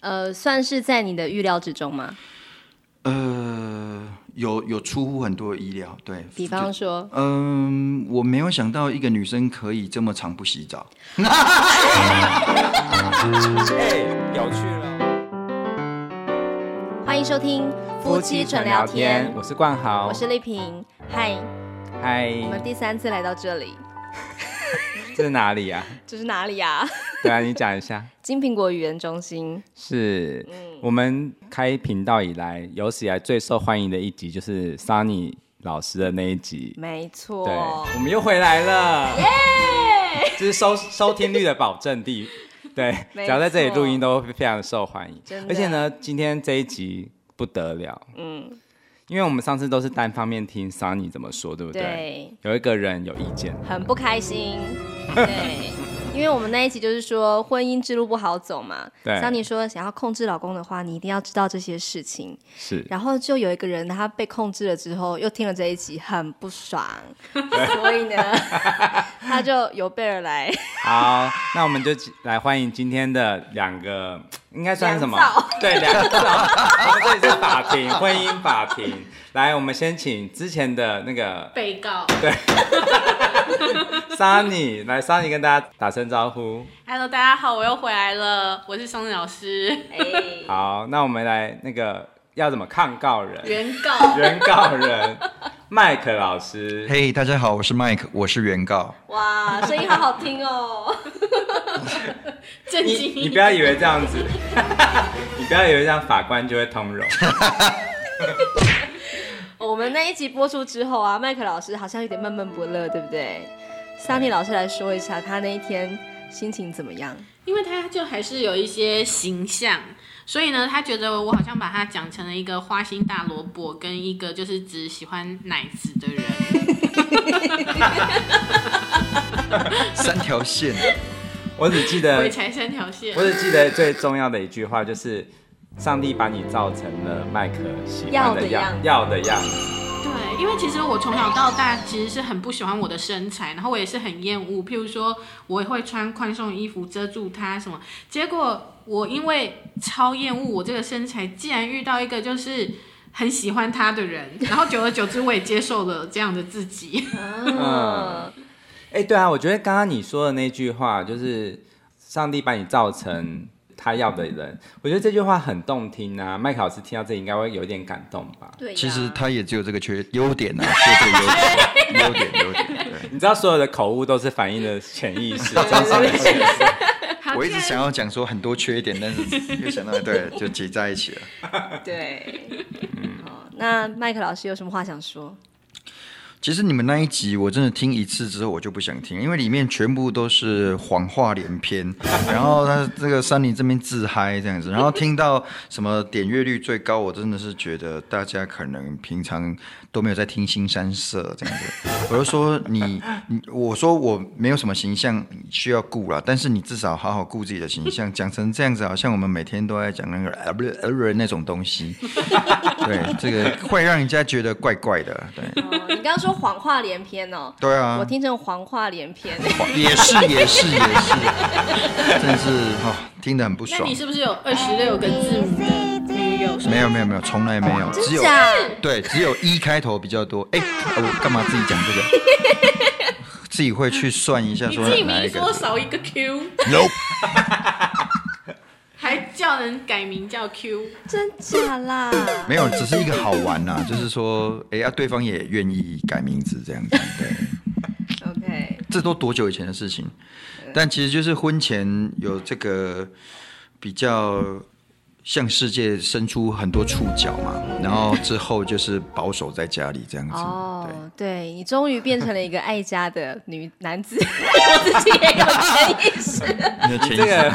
呃，算是在你的预料之中吗？呃，有有出乎很多意料，对。比方说，嗯、呃，我没有想到一个女生可以这么长不洗澡。哎，有趣了。欢迎收听夫妻纯聊天，我是冠豪，我是丽萍，嗨，嗨，我们第三次来到这里。这是哪里呀、啊？这是哪里呀、啊？对啊，你讲一下。金苹果语言中心是，嗯、我们开频道以来有史以来最受欢迎的一集，就是 Sunny 老师的那一集。没错，对，我们又回来了，耶！这是收收听率的保证地，对，只要在这里录音都非常受欢迎。而且呢，今天这一集不得了，嗯。因为我们上次都是单方面听 Sunny 怎么说，对不对？对。有一个人有意见，很不开心。对。因为我们那一集就是说婚姻之路不好走嘛，对。Sunny 说想要控制老公的话，你一定要知道这些事情。是。然后就有一个人他被控制了之后，又听了这一集很不爽，所以呢，他就有备而来。好，那我们就来欢迎今天的两个。应该算是什么？对，两个。我们这里是法庭，婚姻法庭。来，我们先请之前的那个被告。对。Sunny，来，Sunny 跟大家打声招呼。Hello，大家好，我又回来了，我是 Sunny 老师。Hey. 好，那我们来那个要怎么抗告人？原告。原告人。麦克老师，嘿，大家好，我是麦克，我是原告。哇，声音好好听哦！震惊！你不要以为这样子，你不要以为这样法官就会通融。我们那一集播出之后啊，麦克老师好像有点闷闷不乐，对不对？Sunny 老师来说一下他那一天心情怎么样？因为他就还是有一些形象。所以呢，他觉得我好像把他讲成了一个花心大萝卜，跟一个就是只喜欢奶子的人。三条线，我只记得鬼才三条线。我只记得最重要的一句话就是，上帝把你造成了麦克喜欢的样要的样子。对，因为其实我从小到大其实是很不喜欢我的身材，然后我也是很厌恶，譬如说我也会穿宽松衣服遮住它什么。结果我因为超厌恶我这个身材，竟然遇到一个就是很喜欢他的人，然后久而久之我也接受了这样的自己。嗯，哎，对啊，我觉得刚刚你说的那句话就是上帝把你造成。他要的人，我觉得这句话很动听啊。麦克老师听到这应该会有点感动吧？对，其实他也只有这个缺优点啊，缺这个优点，优点，优点。对，你知道所有的口误都是反映的潜意识，真是。我一直想要讲说很多缺点，但是又想到 对，就挤在一起了。对，嗯，好，那麦克老师有什么话想说？其实你们那一集我真的听一次之后我就不想听，因为里面全部都是谎话连篇，然后他这个山林这边自嗨这样子，然后听到什么点阅率最高，我真的是觉得大家可能平常都没有在听新山色这样子。我就说你我说我没有什么形象需要顾了，但是你至少好好顾自己的形象，讲成这样子好像我们每天都在讲那个呃不是呃那种东西，对，这个会让人家觉得怪怪的。对，你刚刚说。谎话连篇哦，对啊，我听成黄话连篇，也是也是也是，真的是哦，听得很不爽。那你是不是有二十六个字母的女友？没有没有没有，从来没有，只有对，只有一开头比较多。哎，我干嘛自己讲这个？自己会去算一下，说哪一个？说少一个 Q。还叫人改名叫 Q，真假啦？没有，只是一个好玩呐，就是说，哎呀，对方也愿意改名字这样子，对。OK，这都多久以前的事情？但其实就是婚前有这个比较。向世界伸出很多触角嘛，然后之后就是保守在家里这样子。哦，对，你终于变成了一个爱家的女男子，我自己也有潜意识。你这个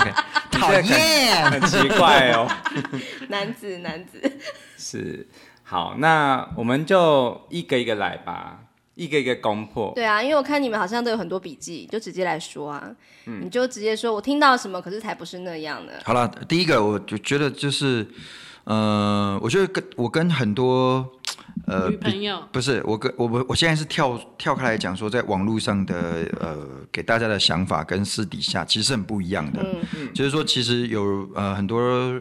讨厌，很奇怪哦。男子，男子是好，那我们就一个一个来吧。一个一个攻破。对啊，因为我看你们好像都有很多笔记，就直接来说啊。嗯，你就直接说，我听到什么，可是才不是那样的。好了，第一个我就觉得就是，呃，我觉得跟我跟很多呃，女朋友。不是我跟我我我现在是跳跳开来讲说，在网络上的呃给大家的想法跟私底下其实是很不一样的，嗯、就是说其实有呃很多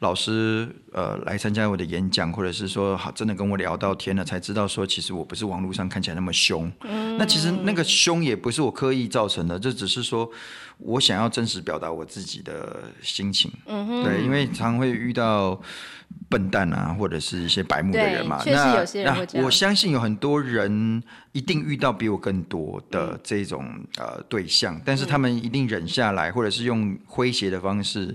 老师呃来参加我的演讲，或者是说好真的跟我聊到天了，才知道说其实我不是网络上看起来那么凶，嗯、那其实那个凶也不是我刻意造成的，这只是说我想要真实表达我自己的心情，嗯哼，对，因为常会遇到。笨蛋啊，或者是一些白目的人嘛，确实有些人会这样。那我相信有很多人一定遇到比我更多的这种、嗯、呃对象，但是他们一定忍下来，或者是用诙谐的方式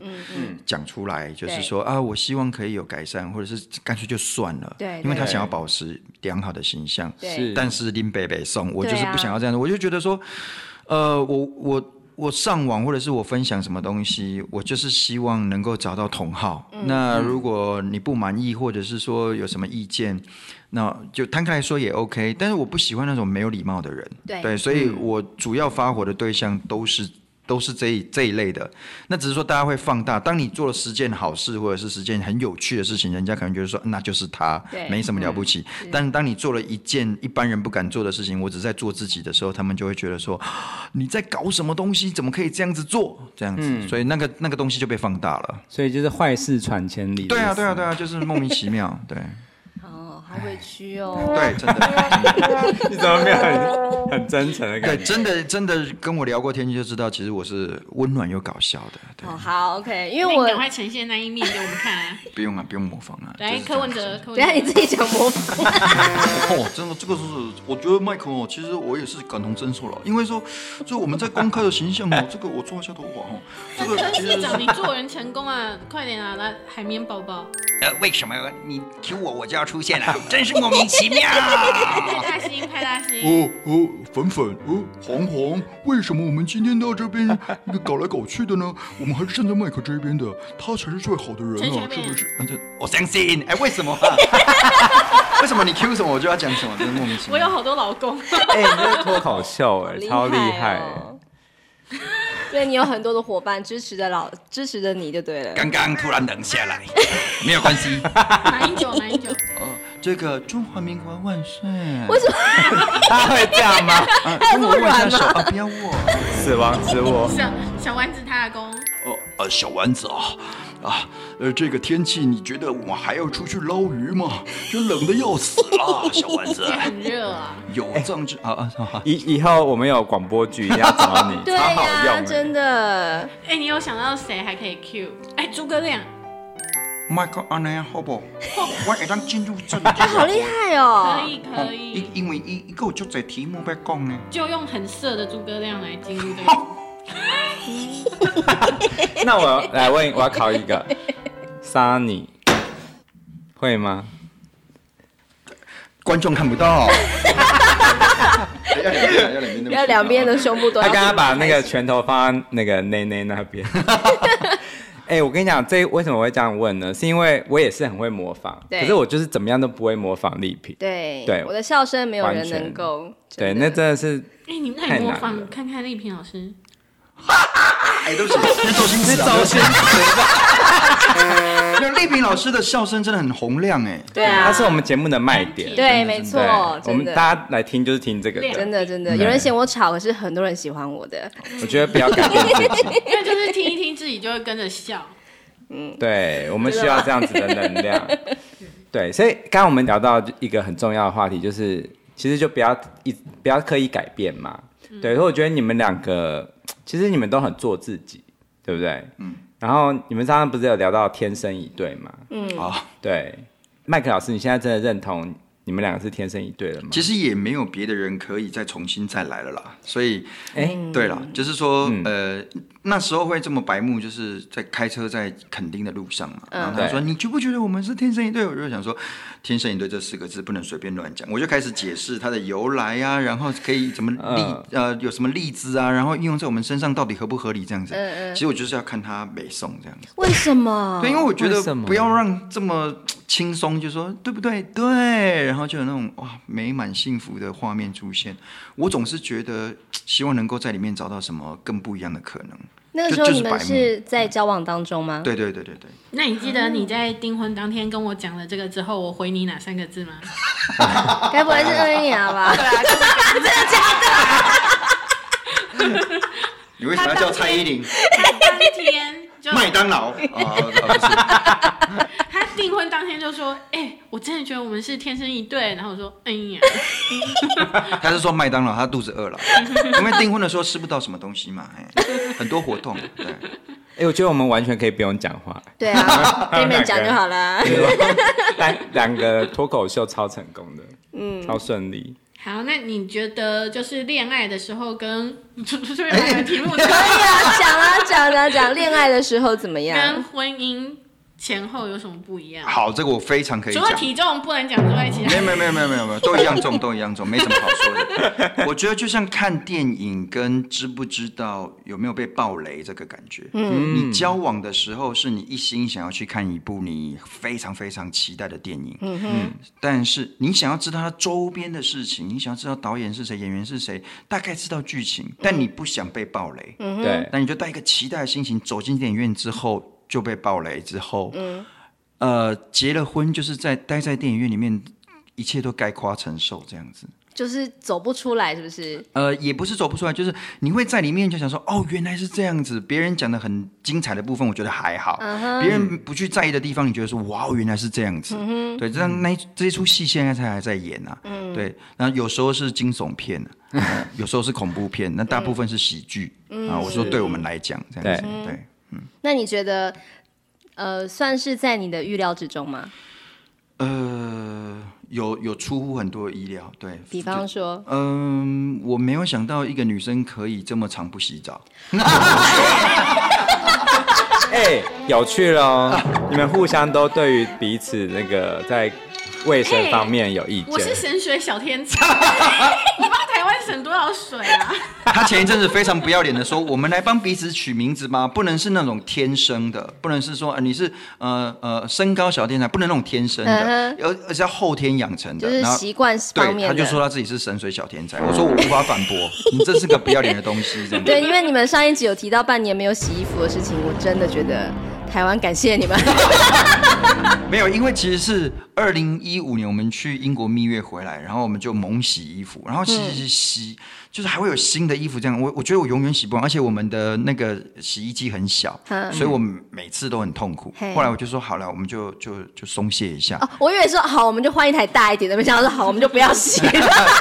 讲出来，嗯、就是说啊，我希望可以有改善，或者是干脆就算了，对，因为他想要保持良好的形象，是。但是林北北送，我就是不想要这样子，我就觉得说，呃，我我。我上网或者是我分享什么东西，我就是希望能够找到同好。嗯、那如果你不满意，或者是说有什么意见，那就摊开来说也 OK。但是我不喜欢那种没有礼貌的人。对，对，所以我主要发火的对象都是。都是这一这一类的，那只是说大家会放大。当你做了十件好事，或者是十件很有趣的事情，人家可能觉得说那就是他，没什么了不起。嗯、但当你做了一件一般人不敢做的事情，我只在做自己的时候，他们就会觉得说你在搞什么东西？怎么可以这样子做？这样子，嗯、所以那个那个东西就被放大了。所以就是坏事传千里。对啊，对啊，对啊，就是莫名其妙，对。好委屈哦，对，真的，你怎么没有很很真诚的感觉？对，真的真的跟我聊过天就知道，其实我是温暖又搞笑的。对哦，好，OK，因为我赶快呈现那一面给我们看啊！不用啊，不用模仿啊。来，柯文哲，柯文哲，等下你自己讲模仿。哦，真的，这个是我觉得麦克哦，其实我也是感同身受了，因为说就我们在公开的形象哦，这个我抓一下头发哦，这个其实长你做人成功啊，快点啊，来海绵宝宝。呃，为什么你 Q 我，我就要出现了？真是莫名其妙！派大星，派大星！哦哦，粉粉，哦，黄黄，为什么我们今天到这边 搞来搞去的呢？我们还是站在麦克这边的，他才是最好的人啊，是不是？我相信。哎，为什么？为什么你 Q 什么我就要讲什么？真是莫名其妙。我有好多老公。哎，你这脱口秀哎，超厉害。所以，你有很多的伙伴支持着老支持着你就对了。刚刚突然冷下来，没有关系。马英九，马英九。哦，这个中华民国万岁。为什么？他会这样吗？他这么软吗？啊，不要握。死亡之握。小小丸子他的公。哦，呃，小丸子啊。啊，呃，这个天气你觉得我们还要出去捞鱼吗？就冷的要死了，小丸子。很热啊。有这样子啊啊！以以后我们有广播剧，一定要找你，超好用，真的。哎，你有想到谁还可以 Q？哎，诸葛亮。Michael 阿南好不？我一旦进入这，他 好厉害哦。可以可以。因因为一一个就在题目被讲呢，就用很色的诸葛亮来进入这个。那我来问，我要考一个，Sunny 会吗？观众看不到，要两边的胸部都要。他刚刚把那个拳头放在那个内内那边。哎、欸，我跟你讲，这为什么我会这样问呢？是因为我也是很会模仿，可是我就是怎么样都不会模仿丽萍。对，对，我的笑声没有人能够。对，那真的是。哎、欸，你们那你模仿看看丽萍老师。哎，都是是周星驰，周星驰。那丽萍老师的笑声真的很洪亮哎，对啊，他是我们节目的卖点。对，没错，我们大家来听就是听这个，真的真的，有人嫌我吵，可是很多人喜欢我的。我觉得不要改变自己，因为就是听一听自己就会跟着笑。嗯，对，我们需要这样子的能量。对，所以刚刚我们聊到一个很重要的话题，就是其实就不要一不要刻意改变嘛。对，所以我觉得你们两个。其实你们都很做自己，对不对？嗯。然后你们刚刚不是有聊到天生一对吗？嗯。啊、哦，对。麦克老师，你现在真的认同你们两个是天生一对了吗？其实也没有别的人可以再重新再来了啦。所以，哎，对了，就是说，嗯、呃。那时候会这么白目，就是在开车在垦丁的路上嘛。然后他说：“你觉不觉得我们是天生一对？”我就想说，“天生一对”这四个字不能随便乱讲。我就开始解释它的由来啊，然后可以怎么例呃有什么例子啊，然后应用在我们身上到底合不合理这样子。其实我就是要看他北宋这样子。为什么？对，因为我觉得不要让这么轻松，就说对不对？对，然后就有那种哇美满幸福的画面出现。我总是觉得希望能够在里面找到什么更不一样的可能。那个时候你们是在交往当中吗？对对对对对。那你记得你在订婚当天跟我讲了这个之后，我回你哪三个字吗？该不会是恩雅吧？对啊，真的假的？你为什么要叫蔡依林？当天就麦当劳他订婚当天就说：“哎、欸，我真的觉得我们是天生一对。”然后我说：“哎呀。”他是说麦当劳，他肚子饿了，因为订婚的时候吃不到什么东西嘛，很多活动。对，哎、欸，我觉得我们完全可以不用讲话。对啊，对面讲就好了。两两个脱口秀超成功的，嗯，超顺利。好，那你觉得就是恋爱的时候跟这边两个题目可以啊，讲啊讲啊讲恋爱的时候怎么样？跟婚姻。前后有什么不一样？好，这个我非常可以讲。除了体重不能讲之外，其他没有没有没有没有没有，都一样重，都一样重，没什么好说的。我觉得就像看电影跟知不知道有没有被爆雷这个感觉。嗯，你交往的时候是你一心想要去看一部你非常非常期待的电影。嗯哼。但是你想要知道它周边的事情，你想要知道导演是谁，演员是谁，大概知道剧情，但你不想被爆雷。嗯哼。对。那你就带一个期待的心情走进电影院之后。就被暴雷之后，嗯，呃，结了婚就是在待在电影院里面，一切都概括承受这样子，就是走不出来，是不是？呃，也不是走不出来，就是你会在里面就想说，哦，原来是这样子。别人讲的很精彩的部分，我觉得还好；别、uh huh. 人不去在意的地方，你觉得说，哇，原来是这样子。嗯、对，这样那这一出戏现在才还在演啊。嗯，对。然后有时候是惊悚片，有时候是恐怖片，那大部分是喜剧啊。嗯、我说，对我们来讲，这样子，对。对那你觉得，呃，算是在你的预料之中吗？呃，有有出乎很多意料，对。比方说，嗯、呃，我没有想到一个女生可以这么长不洗澡。哎、欸，有趣了，你们互相都对于彼此那个在卫生方面有意见。我是神水小天才。省多少水啊？他前一阵子非常不要脸的说：“我们来帮彼此取名字吗？不能是那种天生的，不能是说、呃、你是呃呃身高小天才，不能那种天生的，而、uh. 而是要后天养成的，就是习惯方面。”他就说他自己是神水小天才。我说我无法反驳，你这是个不要脸的东西，真的。对，因为你们上一集有提到半年没有洗衣服的事情，我真的觉得台湾感谢你们。没有，因为其实是二零一五年我们去英国蜜月回来，然后我们就猛洗衣服，然后洗洗洗，嗯、就是还会有新的衣服这样。我我觉得我永远洗不完，而且我们的那个洗衣机很小，嗯、所以我每次都很痛苦。嗯、后来我就说好了，我们就就就松懈一下。哦，我以为说好，我们就换一台大一点的，没想到说好，我们就不要洗了。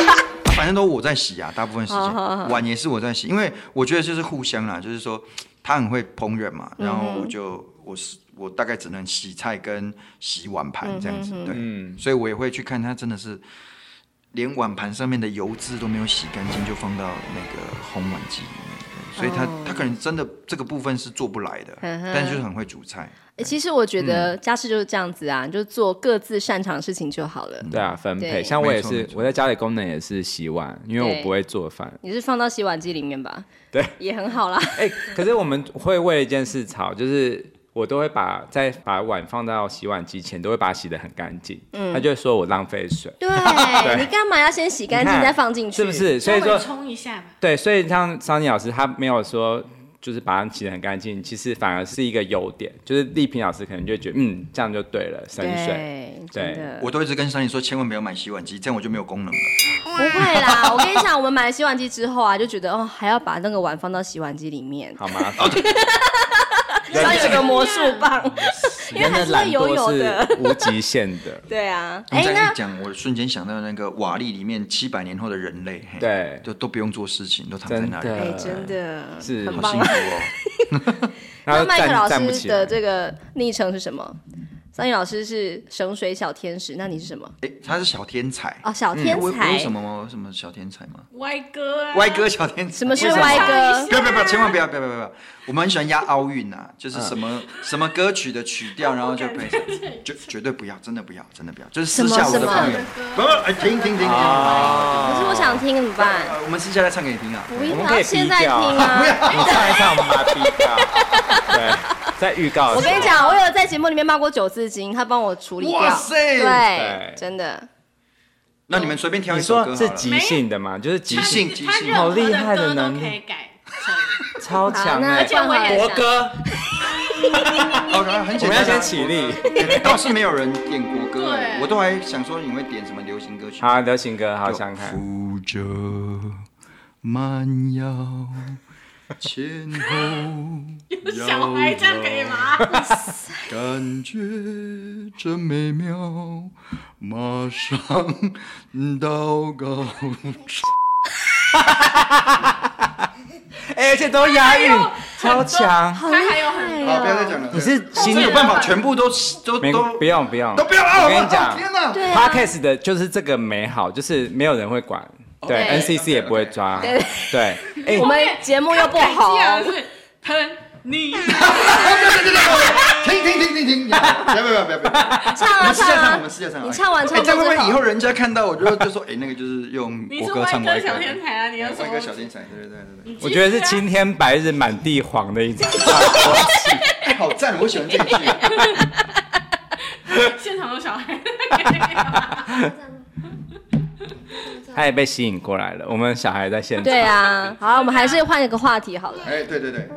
反正都我在洗啊，大部分时间碗也是我在洗，因为我觉得就是互相啦，就是说他很会烹饪嘛，然后我就、嗯、我是。我大概只能洗菜跟洗碗盘这样子，对，所以我也会去看他，真的是连碗盘上面的油渍都没有洗干净，就放到那个烘碗机里面，所以他他可能真的这个部分是做不来的，但是就是很会煮菜。其实我觉得家事就是这样子啊，就做各自擅长的事情就好了。对啊，分配。像我也是，我在家里功能也是洗碗，因为我不会做饭。你是放到洗碗机里面吧？对，也很好啦。哎，可是我们会为一件事吵，就是。我都会把在把碗放到洗碗机前，都会把它洗得很干净。嗯，他就会说我浪费水。对，对你干嘛要先洗干净再放进去？是不是？所以说冲一下嘛。对，所以像桑尼老师，他没有说就是把它洗得很干净，其实反而是一个优点。就是丽萍老师可能就觉得，嗯，这样就对了，省水。对，对我都一直跟桑尼说，千万不要买洗碗机，这样我就没有功能了。不会啦，我跟你讲，我们买了洗碗机之后啊，就觉得哦，还要把那个碗放到洗碗机里面，好麻烦。要有个魔术棒，因为还是游泳的，无极限的。对啊，哎，那讲我瞬间想到那个瓦力里面七百年后的人类，对，就都不用做事情，都躺在那里，哎，真的是好幸福哦。那麦克老师的这个昵称是什么？桑尼老师是省水小天使，那你是什么？哎，他是小天才哦，小天才。为什么吗？什么小天才吗？歪哥啊！歪哥小天才。什么是歪哥？不要不要不要，千万不要不要不要不要！我们很喜欢押奥运啊，就是什么什么歌曲的曲调，然后就配上，就绝对不要，真的不要，真的不要，就是私下我的朋友。不不，哎，停停停停！可是我想听怎么办？我们私下来唱给你听啊！我们可以现在听啊！不要，你唱一唱，我们把它逼掉。对。在预告，我跟你讲，我有在节目里面骂过九字经，他帮我处理掉。哇塞，对，真的。那你们随便挑一首歌，是即兴的吗？就是即兴，即兴，好厉害的能力。超强哎！国歌。哦，很简单，我们要先起立。倒是没有人点国歌，我都还想说你会点什么流行歌曲。好，流行歌，好想看。扶着慢摇，前后摇摇，感觉真美妙，马上祷告。哎，而且都押韵，超强。他还有很多，好，不要再讲了。你是心里有办法，全部都都都不用不用，都不要。我跟你讲，天哪，Podcast 的就是这个美好，就是没有人会管，对，NCC 也不会抓，对。哎，我们节目又不好。你，停停停停停！不要不要不要不要！唱啊唱啊！我们试下唱，你唱完唱。这样会不会以后人家看到我就就说，哎，那个就是用国歌唱歪歌。小天才啊！你要说歪歌小天才，对对对对。我觉得是青天白日满地黄的一种。好赞，我喜欢这一句。现场有小孩。他也被吸引过来了。我们小孩在现场。对啊，好，我们还是换一个话题好了。哎，对对对。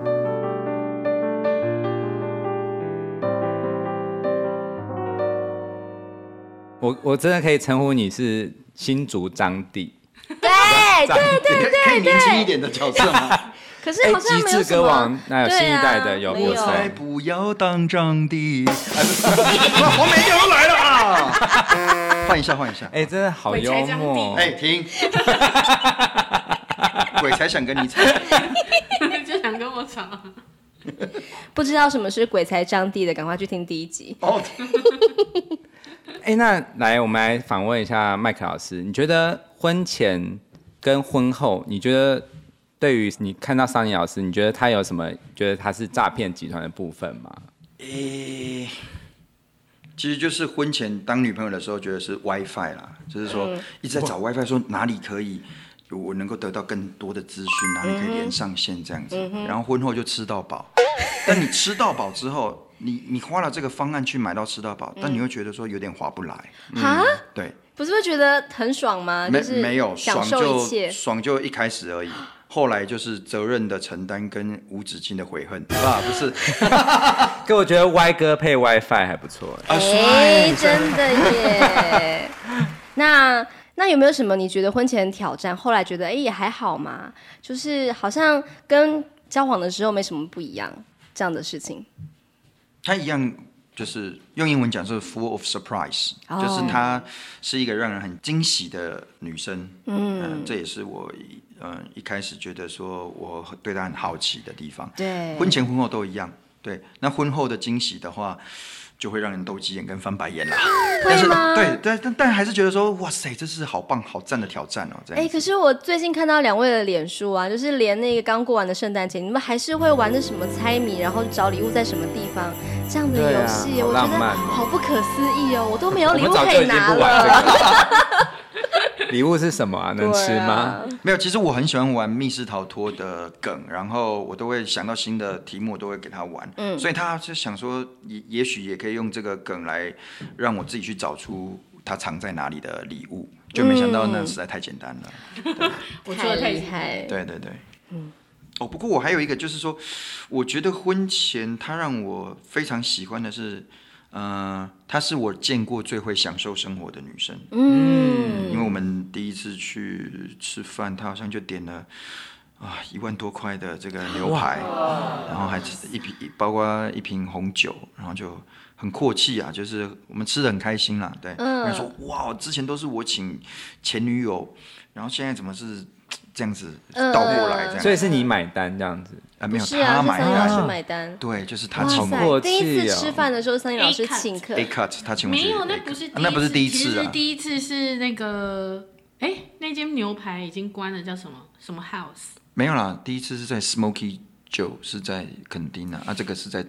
我我真的可以称呼你是新竹张帝。对对对对对。可以年轻一点的角色吗？可是好像没有机智歌王，那有新一代的有有谁？不要当张帝。黄梅又来了啊！换一下，换一下。哎，真的好幽默。哎，停！鬼才想跟你吵，就想跟我吵。不知道什么是鬼才张帝的，赶快去听第一集。哦。哎，那来，我们来访问一下麦克老师。你觉得婚前跟婚后，你觉得对于你看到桑尼老师，你觉得他有什么？觉得他是诈骗集团的部分吗？诶。其实就是婚前当女朋友的时候，觉得是 WiFi 啦，就是说一直在找 WiFi，说哪里可以我能够得到更多的资讯，哪里可以连上线这样子。然后婚后就吃到饱，但你吃到饱之后，你你花了这个方案去买到吃到饱，但你又觉得说有点划不来。啊？对，不是会觉得很爽吗？没没有，享受一切，爽就一开始而已。后来就是责任的承担跟无止境的悔恨 啊，不是？可我觉得歪哥配 WiFi 还不错。哎、欸，真的耶。那那有没有什么你觉得婚前挑战，后来觉得哎、欸、也还好嘛？就是好像跟交往的时候没什么不一样这样的事情。他一样，就是用英文讲是 full of surprise，、oh. 就是她是一个让人很惊喜的女生。嗯、呃，这也是我。嗯，一开始觉得说我对她很好奇的地方，对，婚前婚后都一样，对。那婚后的惊喜的话，就会让人斗鸡眼跟翻白眼啦。但是，对，但但但还是觉得说，哇塞，这是好棒好赞的挑战哦。这样。哎，可是我最近看到两位的脸书啊，就是连那个刚过完的圣诞节，你们还是会玩的什么猜谜，然后找礼物在什么地方这样的游戏，我觉得好不可思议哦，我都没有礼物可以拿了。礼物是什么啊？能吃吗？啊、没有，其实我很喜欢玩密室逃脱的梗，然后我都会想到新的题目，我都会给他玩。嗯，所以他是想说，也也许也可以用这个梗来让我自己去找出他藏在哪里的礼物，就没想到那实在太简单了。嗯、我做的太厉害。对对对，嗯。哦，不过我还有一个，就是说，我觉得婚前他让我非常喜欢的是。嗯，她是我见过最会享受生活的女生。嗯，因为我们第一次去吃饭，她好像就点了啊一万多块的这个牛排，然后还一瓶，包括一瓶红酒，然后就很阔气啊，就是我们吃的很开心啦。对，她说哇，之前都是我请前女友，然后现在怎么是？这样子倒过来，这样，所以是你买单这样子啊？没有，是啊，他买单，桑尼老师买单。对，就是他请我。第一次吃饭的时候，桑尼老师请客。A cut，他请我。没有，那不是，那不是第一次啊。第一次是那个，哎，那间牛排已经关了，叫什么什么 House？没有啦，第一次是在 Smoky Joe，是在肯丁啊，啊，这个是在。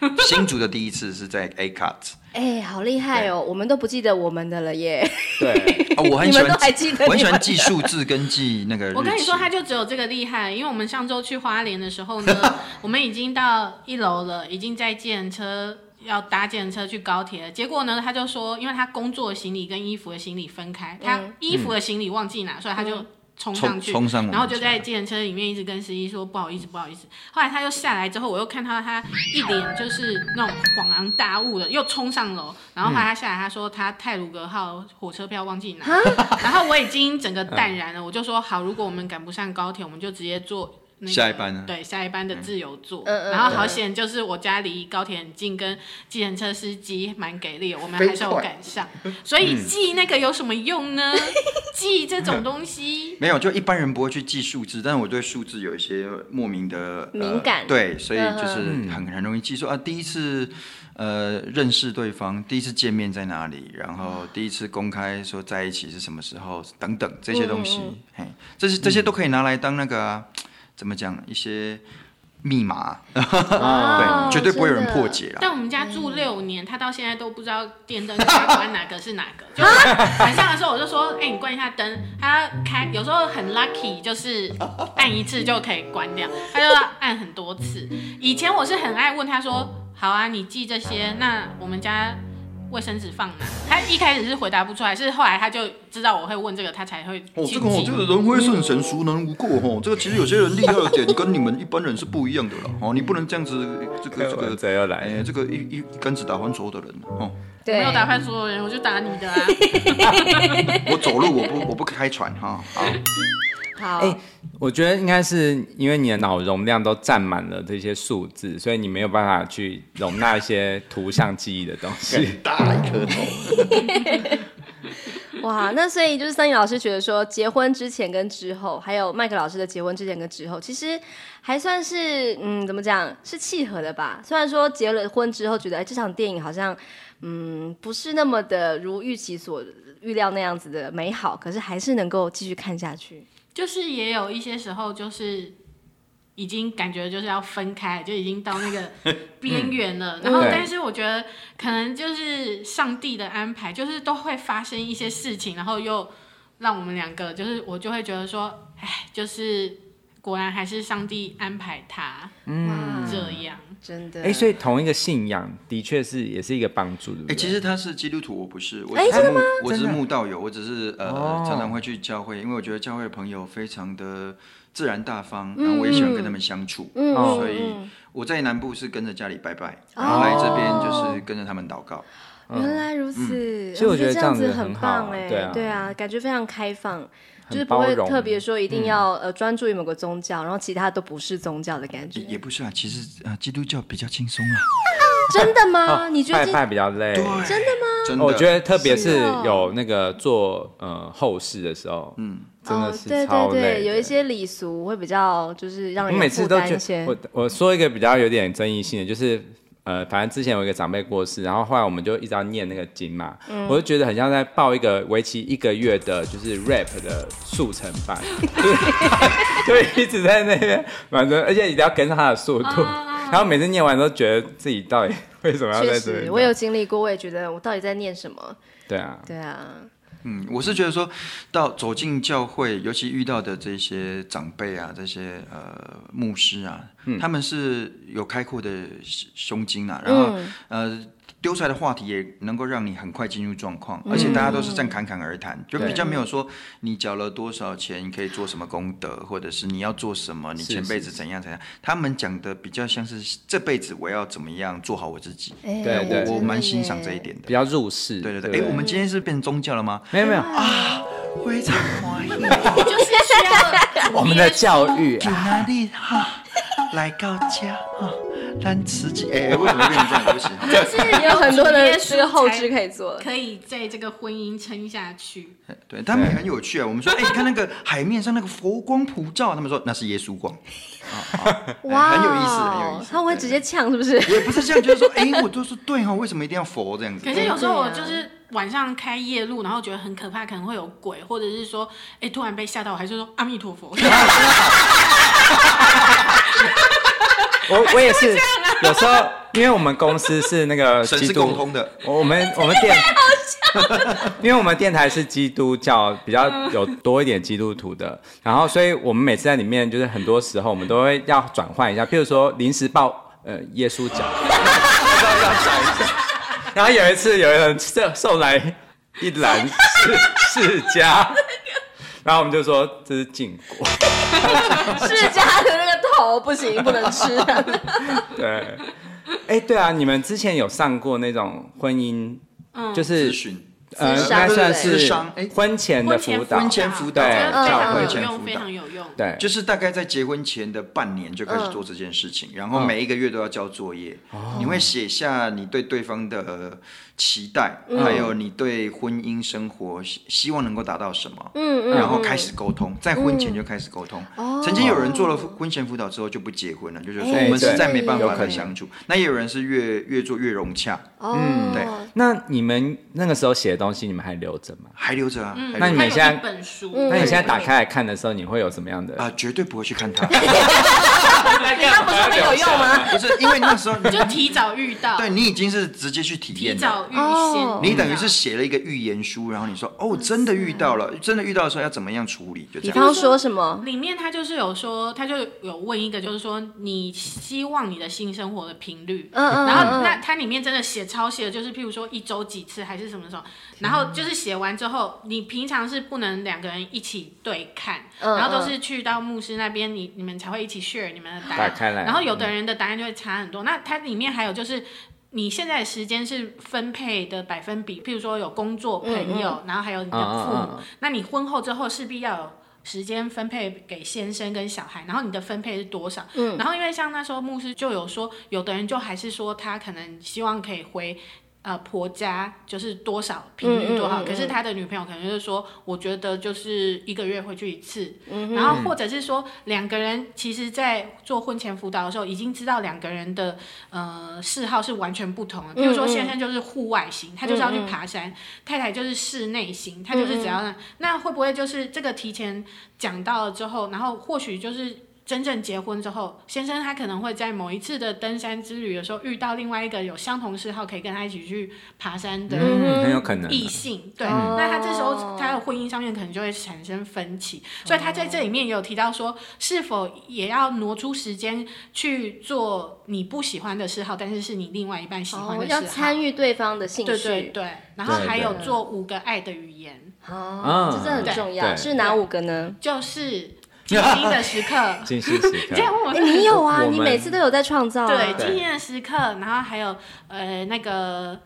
新竹的第一次是在 A Cut，哎，好厉害哦！我们都不记得我们的了耶。对，我很喜欢，我很喜欢记数字跟记那个。我跟你说，他就只有这个厉害，因为我们上周去花莲的时候呢，我们已经到一楼了，已经在建车要搭建车去高铁了。结果呢，他就说，因为他工作行李跟衣服的行李分开，他衣服的行李忘记拿，所以他就。冲上去，然后就在计程车里面一直跟司机说不好意思，不好意思。后来他又下来之后，我又看到他一脸就是那种恍然大悟的，又冲上楼。然后后来他下来，他说他泰鲁格号火车票忘记拿，然后我已经整个淡然了，我就说好，如果我们赶不上高铁，我们就直接坐。那个、下一班呢？对，下一班的自由座。嗯、然后好险，就是我家离高铁很近，跟计程车司机蛮给力，我们还是有赶上。所以记那个有什么用呢？嗯、记这种东西 没有，就一般人不会去记数字，但是我对数字有一些莫名的敏感、呃。对，所以就是很很容易记住啊。第一次呃认识对方，第一次见面在哪里，然后第一次公开说在一起是什么时候，等等这些东西，嗯嗯嘿，这些这些都可以拿来当那个、啊。怎么讲一些密码？哦、对，绝对不会有人破解了。但我们家住六年，他到现在都不知道电灯该关哪个是哪个。就晚上的时候，我就说：“哎、欸，你关一下灯。”他开，有时候很 lucky，就是按一次就可以关掉。他就要按很多次。以前我是很爱问他说：“好啊，你记这些，那我们家。”卫生纸放哪？他一开始是回答不出来，是后来他就知道我会问这个，他才会。哦，这个哦，这个人非圣神，孰能无过？哦，这个其实有些人厉害的点，跟你们一般人是不一样的啦。哦，你不能这样子，这个这个谁要来？哎，这个一一竿子打翻所有的人。哦，对，没有打翻所有人，我就打你的啊。我走路，我不我不开船哈。好。好，哎、欸，我觉得应该是因为你的脑容量都占满了这些数字，所以你没有办法去容纳一些图像记忆的东西。大一颗头。哇，那所以就是 Sunny 老师觉得说，结婚之前跟之后，还有麦克老师的结婚之前跟之后，其实还算是嗯，怎么讲，是契合的吧？虽然说结了婚之后，觉得哎，这场电影好像嗯，不是那么的如预期所预料那样子的美好，可是还是能够继续看下去。就是也有一些时候，就是已经感觉就是要分开，就已经到那个 边缘了。嗯、然后，但是我觉得可能就是上帝的安排，就是都会发生一些事情，然后又让我们两个，就是我就会觉得说，哎，就是果然还是上帝安排他，嗯，这样真的。哎，所以同一个信仰的确是也是一个帮助的。哎，其实他是基督徒，我不是，我是牧，我是慕道友，我只是呃、哦、常常会去教会，因为我觉得教会的朋友非常的自然大方，然后我也喜欢跟他们相处，嗯、所以我在南部是跟着家里拜拜，然后来这边就是跟着他们祷告。哦、原来如此，所以我觉得这样子很棒哎，对啊，对啊，感觉非常开放。就是不会特别说一定要呃专注于某个宗教，然后其他都不是宗教的感觉。也不是啊，其实呃基督教比较轻松啊。真的吗？你觉得拜拜比较累？真的吗？真的。我觉得特别是有那个做呃后事的时候，嗯，真的是超累。对对对，有一些礼俗会比较就是让人我每次都觉得我我说一个比较有点争议性的就是。呃，反正之前有一个长辈过世，然后后来我们就一直要念那个经嘛，嗯、我就觉得很像在报一个为期一个月的，就是 rap 的速成班，就一直在那边，反正而且一定要跟上他的速度，啊、然后每次念完都觉得自己到底为什么要在这里？我有经历过，我也觉得我到底在念什么？对啊，对啊。嗯，我是觉得说到走进教会，尤其遇到的这些长辈啊，这些呃牧师啊，嗯、他们是有开阔的胸襟啊，然后、嗯、呃。丢出来的话题也能够让你很快进入状况，而且大家都是这样侃侃而谈，就比较没有说你缴了多少钱，你可以做什么功德，或者是你要做什么，你前辈子怎样怎样。他们讲的比较像是这辈子我要怎么样做好我自己。对我，我蛮欣赏这一点的，比较入世。对对对，哎，我们今天是变成宗教了吗？没有没有啊，非常欢迎，就是需要 我们的教育啊。来到家啊，单词机哎，为什么变成这样？对不起，就是有很多的这个后肢可以做，可以在这个婚姻撑下去。对，他们也很有趣啊。我们说，哎，你看那个海面上那个佛光普照，他们说那是耶稣光。哇，很有意思，很有意思。他们会直接呛，是不是？也不是这样，就是说，哎，我就是对哈，为什么一定要佛这样子？可是有时候我就是晚上开夜路，然后觉得很可怕，可能会有鬼，或者是说，哎，突然被吓到，我还是说阿弥陀佛。我我也是，有时候因为我们公司是那个神是沟通的，我们我们电，因为我们电台是基督教比较有多一点基督徒的，然后所以我们每次在里面就是很多时候我们都会要转换一下，譬如说临时抱呃耶稣脚，要转一下，然后有一次有人送送来一篮释释迦。然后我们就说这是禁果，释迦的那个头不行，不能吃。对，哎，对啊，你们之前有上过那种婚姻，嗯，就是。呃，应该算是婚前的辅导，婚前辅导，教会前辅导，非常有用。对，就是大概在结婚前的半年就开始做这件事情，然后每一个月都要交作业，你会写下你对对方的期待，还有你对婚姻生活希望能够达到什么，嗯嗯，然后开始沟通，在婚前就开始沟通。曾经有人做了婚前辅导之后就不结婚了，就是说我们实在没办法再相处。那也有人是越越做越融洽。嗯，对。那你们那个时候写的东西，你们还留着吗？还留着啊。那你们现在，那你现在打开来看的时候，你会有什么样的？啊，绝对不会去看他。那不是很有用吗？不是，因为那时候你 就提早遇到，对你已经是直接去体验，提早预先，你等于是写了一个预言书，然后你说哦，真的遇到了，真的遇到的时候要怎么样处理？就这样。比方说什么？里面他就是有说，他就有问一个，就是说你希望你的性生活的频率，嗯嗯，然后那他里面真的写抄写的，就是譬如说一周几次还是什么时候，然后就是写完之后，你平常是不能两个人一起对看，然后都是去到牧师那边，你你们才会一起 share 你们的答案。然后有的人的答案就会差很多。那它里面还有就是，你现在时间是分配的百分比，譬如说有工作、朋友，然后还有你的父母。那你婚后之后势必要有时间分配给先生跟小孩，然后你的分配是多少？然后因为像那时候牧师就有说，有的人就还是说他可能希望可以回。呃，婆家就是多少频率多少，嗯嗯嗯嗯，可是他的女朋友可能就是说，我觉得就是一个月回去一次，嗯、然后或者是说两个人其实，在做婚前辅导的时候，已经知道两个人的呃嗜好是完全不同的。比如说先生就是户外型，他就是要去爬山；嗯嗯，太太就是室内型，他就是只要那，那会不会就是这个提前讲到了之后，然后或许就是。真正结婚之后，先生他可能会在某一次的登山之旅的时候遇到另外一个有相同嗜好可以跟他一起去爬山的，嗯，很有可能异性。对，嗯、那他这时候他的婚姻上面可能就会产生分歧，嗯、所以他在这里面也有提到说，是否也要挪出时间去做你不喜欢的嗜好，但是是你另外一半喜欢的嗜好，要参与对方的兴趣。对对对，然后还有做五个爱的语言，哦，这真的很重要，是哪五个呢？就是。精心的时刻，精心时刻。你这样问我，你有啊？你每次都有在创造。对，精心的时刻，然后还有呃那个，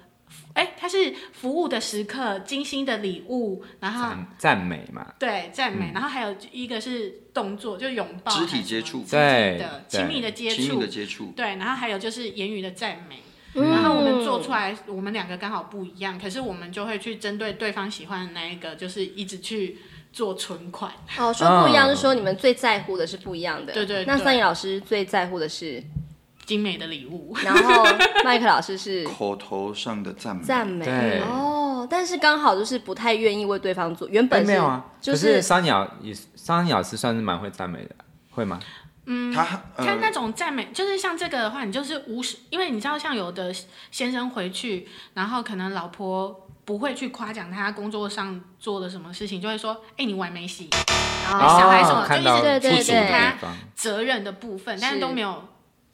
哎，它是服务的时刻，精心的礼物，然后赞美嘛。对，赞美，然后还有一个是动作，就拥抱、肢体接触，对的亲密的接触，亲密的接触。对，然后还有就是言语的赞美。然后我们做出来，我们两个刚好不一样，可是我们就会去针对对方喜欢的那一个，就是一直去。做存款哦，说不一样是说你们最在乎的是不一样的。对对，那桑尼老师最在乎的是精美的礼物，然后麦克老师是 口头上的赞美。赞美哦，但是刚好就是不太愿意为对方做。原本没有啊，就是桑尼老也桑尼老师算是蛮会赞美的，会吗？嗯，他他那种赞美就是像这个的话，你就是无视，因为你知道像有的先生回去，然后可能老婆。不会去夸奖他工作上做的什么事情，就会说：“哎、欸，你碗没洗。”然后小孩什么，就一直提醒他责任的部分，但是都没有。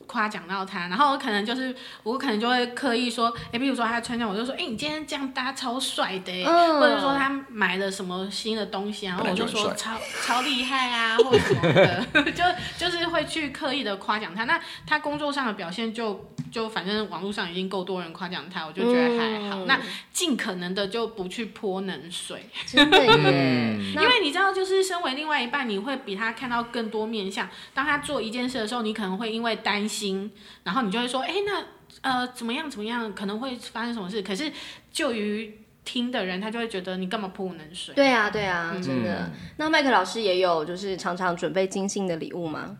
夸奖到他，然后我可能就是我可能就会刻意说，哎，比如说他穿这样，我就说，哎，你今天这样搭超帅的，嗯、或者说他买了什么新的东西，然后我就说超超厉害啊，或者什么的，就就是会去刻意的夸奖他。那他工作上的表现就就反正网络上已经够多人夸奖他，我就觉得还好。嗯、那尽可能的就不去泼冷水，真的耶，嗯、因为你知道，就是身为另外一半，你会比他看到更多面相。当他做一件事的时候，你可能会因为担心。然后你就会说，哎，那呃，怎么样？怎么样？可能会发生什么事？可是就于听的人，他就会觉得你干嘛泼我冷水？对啊，对啊，嗯、真的。那麦克老师也有，就是常常准备精心的礼物吗？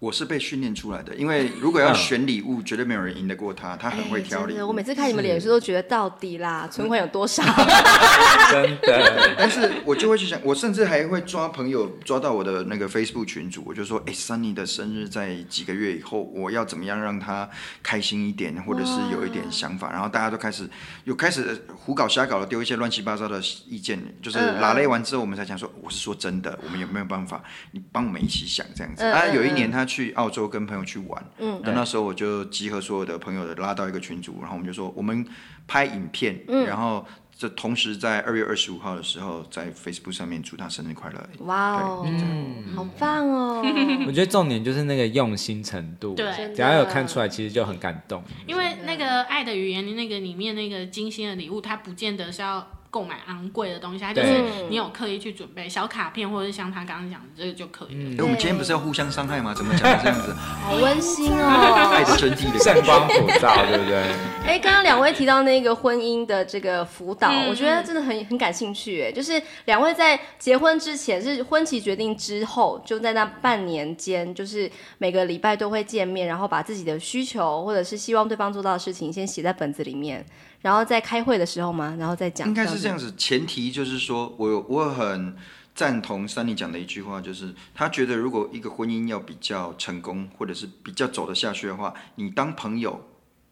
我是被训练出来的，因为如果要选礼物，绝对没有人赢得过他，他很会挑礼物。我每次看你们脸书都觉得到底啦，存款有多少？真的。但是我就会去想，我甚至还会抓朋友抓到我的那个 Facebook 群组，我就说，哎，Sunny 的生日在几个月以后，我要怎么样让他开心一点，或者是有一点想法，然后大家都开始又开始胡搞瞎搞的丢一些乱七八糟的意见，就是拉累完之后，我们才想说，我是说真的，我们有没有办法？你帮我们一起想这样子。啊，有一年他。去澳洲跟朋友去玩，嗯，那那时候我就集合所有的朋友的拉到一个群组，然后我们就说我们拍影片，嗯，然后。这同时在二月二十五号的时候，在 Facebook 上面祝他生日快乐。哇哦，嗯，好棒哦！我觉得重点就是那个用心程度，对，只要有看出来，其实就很感动。因为那个爱的语言，那个里面那个精心的礼物，它不见得是要。购买昂贵的东西，它就是你有刻意去准备小卡片，或者是像他刚刚讲的这个就可以了。哎，我们今天不是要互相伤害吗？怎么讲这样子？好温馨哦，爱的真谛的圣光普照，对不对？哎，刚刚两位提到那个婚姻的这个辅导，我觉得真的很很感兴趣。哎，就是两位在结婚之前，是婚期决定之后，就在那半年间，就是每个礼拜都会见面，然后把自己的需求或者是希望对方做到的事情，先写在本子里面。然后在开会的时候嘛，然后再讲。应该是这样子，前提就是说，我我很赞同 Sunny 讲的一句话，就是他觉得如果一个婚姻要比较成功，或者是比较走得下去的话，你当朋友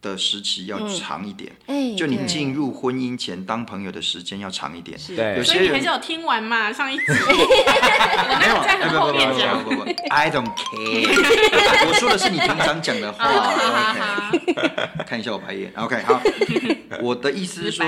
的时期要长一点，就你进入婚姻前当朋友的时间要长一点。对，所以你还是有听完嘛？上一集没有 在后面讲。不不不不，I don't care。我说的是你平常讲的话。OK，看一下我白眼。OK，好。我的意思是说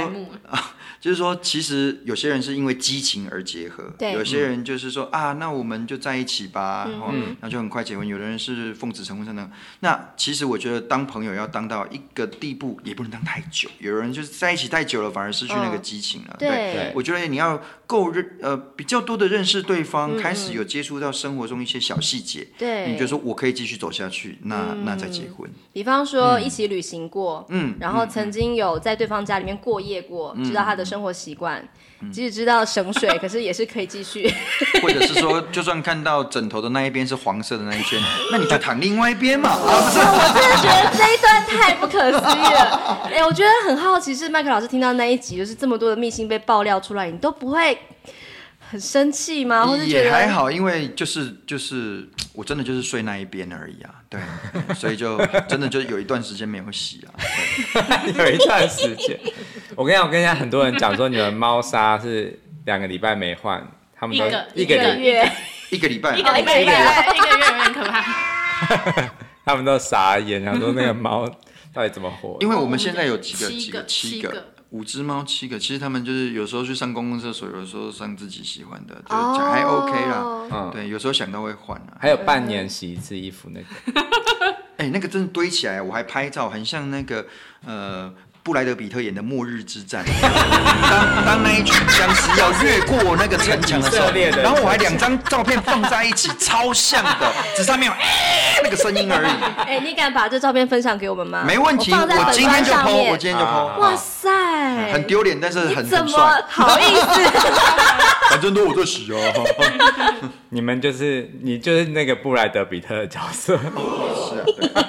啊。就是说，其实有些人是因为激情而结合，对有些人就是说、嗯、啊，那我们就在一起吧，嗯、然后那就很快结婚。有的人是奉子成婚，等那其实我觉得当朋友要当到一个地步，也不能当太久。有人就是在一起太久了，反而失去那个激情了。哦、对，对我觉得你要够认呃比较多的认识对方，嗯、开始有接触到生活中一些小细节，对，你觉得说我可以继续走下去，那、嗯、那再结婚。比方说一起旅行过，嗯，然后曾经有在对方家里面过夜过，嗯、知道他的。生活习惯，即使知道省水，可是也是可以继续。或者是说，就算看到枕头的那一边是黄色的那一圈，那你就躺另外一边嘛。啊，不是，我真的觉得这一段太不可思议了。哎，我觉得很好奇，是麦克老师听到那一集，就是这么多的秘辛被爆料出来，你都不会。很生气吗？或者也还好，因为就是就是我真的就是睡那一边而已啊，对，所以就真的就有一段时间没有洗啊，有一段时间。我跟你讲，我跟人家很多人讲说，你们猫砂是两个礼拜没换，他们都一个一个月一个礼拜一个礼拜一个月有点可怕，他们都傻眼，想说那个猫到底怎么活？因为我们现在有几个几个七个。五只猫，七个，其实他们就是有时候去上公共厕所，有时候上自己喜欢的，就还 OK 啦。嗯，对，有时候想到会换啊。还有半年洗一次衣服那个，哎、欸，那个真的堆起来，我还拍照，很像那个呃。布莱德比特演的《末日之战》，当当那一群僵尸要越过那个城墙的时候，然后我还两张照片放在一起，超像的，只上面有哎那个声音而已。哎、欸，你敢把这照片分享给我们吗？没问题，我，我今天就 po，我今天就 po。哇塞，很丢脸，但是很怎么好意思？反正都我在洗哦。你们就是你就是那个布莱德比特的角色。是啊，